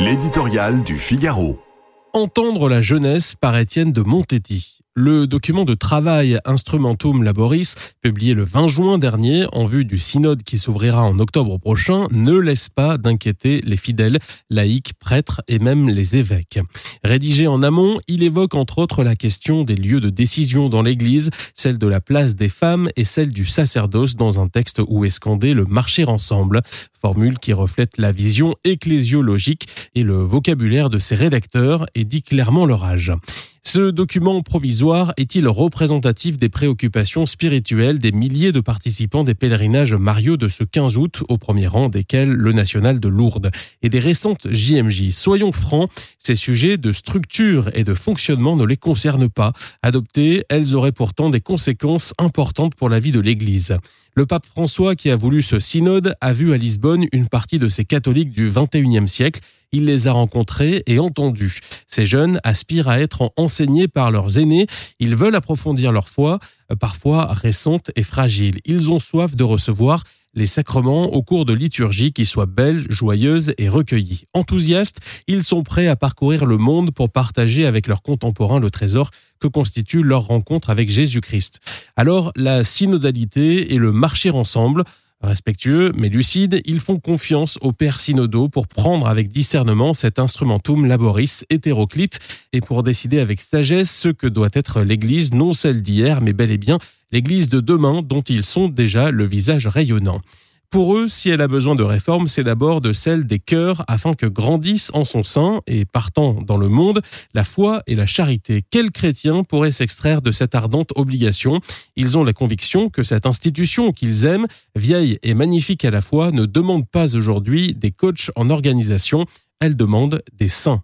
L'éditorial du Figaro. Entendre la jeunesse par Étienne de Montetti. Le document de travail Instrumentum Laboris, publié le 20 juin dernier en vue du synode qui s'ouvrira en octobre prochain, ne laisse pas d'inquiéter les fidèles, laïcs, prêtres et même les évêques. Rédigé en amont, il évoque entre autres la question des lieux de décision dans l'Église, celle de la place des femmes et celle du sacerdoce dans un texte où est scandé le marcher ensemble, formule qui reflète la vision ecclésiologique et le vocabulaire de ses rédacteurs et dit clairement leur âge. Ce document provisoire est-il représentatif des préoccupations spirituelles des milliers de participants des pèlerinages Mario de ce 15 août, au premier rang desquels le national de Lourdes, et des récentes JMJ Soyons francs, ces sujets de structure et de fonctionnement ne les concernent pas. Adoptées, elles auraient pourtant des conséquences importantes pour la vie de l'Église. Le pape François, qui a voulu ce synode, a vu à Lisbonne une partie de ces catholiques du XXIe siècle. Il les a rencontrés et entendus. Ces jeunes aspirent à être enseignés par leurs aînés. Ils veulent approfondir leur foi, parfois récente et fragile. Ils ont soif de recevoir les sacrements au cours de liturgie qui soient belles, joyeuses et recueillies. Enthousiastes, ils sont prêts à parcourir le monde pour partager avec leurs contemporains le trésor que constitue leur rencontre avec Jésus-Christ. Alors, la synodalité et le marcher ensemble, Respectueux mais lucides, ils font confiance aux pères synodaux pour prendre avec discernement cet instrumentum laboris hétéroclite et pour décider avec sagesse ce que doit être l'Église, non celle d'hier, mais bel et bien l'Église de demain dont ils sont déjà le visage rayonnant. Pour eux, si elle a besoin de réforme, c'est d'abord de celle des cœurs afin que grandissent en son sein et partant dans le monde la foi et la charité. Quels chrétiens pourraient s'extraire de cette ardente obligation? Ils ont la conviction que cette institution qu'ils aiment, vieille et magnifique à la fois, ne demande pas aujourd'hui des coachs en organisation, elle demande des saints.